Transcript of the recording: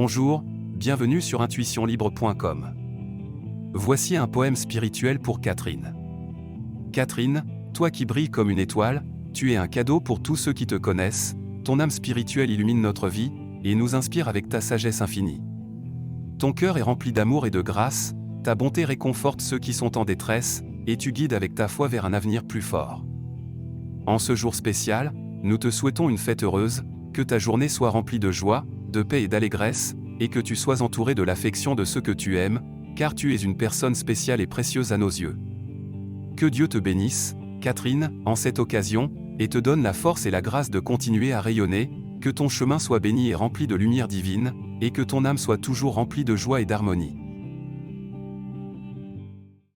Bonjour, bienvenue sur intuitionlibre.com. Voici un poème spirituel pour Catherine. Catherine, toi qui brilles comme une étoile, tu es un cadeau pour tous ceux qui te connaissent, ton âme spirituelle illumine notre vie, et nous inspire avec ta sagesse infinie. Ton cœur est rempli d'amour et de grâce, ta bonté réconforte ceux qui sont en détresse, et tu guides avec ta foi vers un avenir plus fort. En ce jour spécial, nous te souhaitons une fête heureuse, que ta journée soit remplie de joie, de paix et d'allégresse, et que tu sois entouré de l'affection de ceux que tu aimes, car tu es une personne spéciale et précieuse à nos yeux. Que Dieu te bénisse, Catherine, en cette occasion, et te donne la force et la grâce de continuer à rayonner, que ton chemin soit béni et rempli de lumière divine, et que ton âme soit toujours remplie de joie et d'harmonie.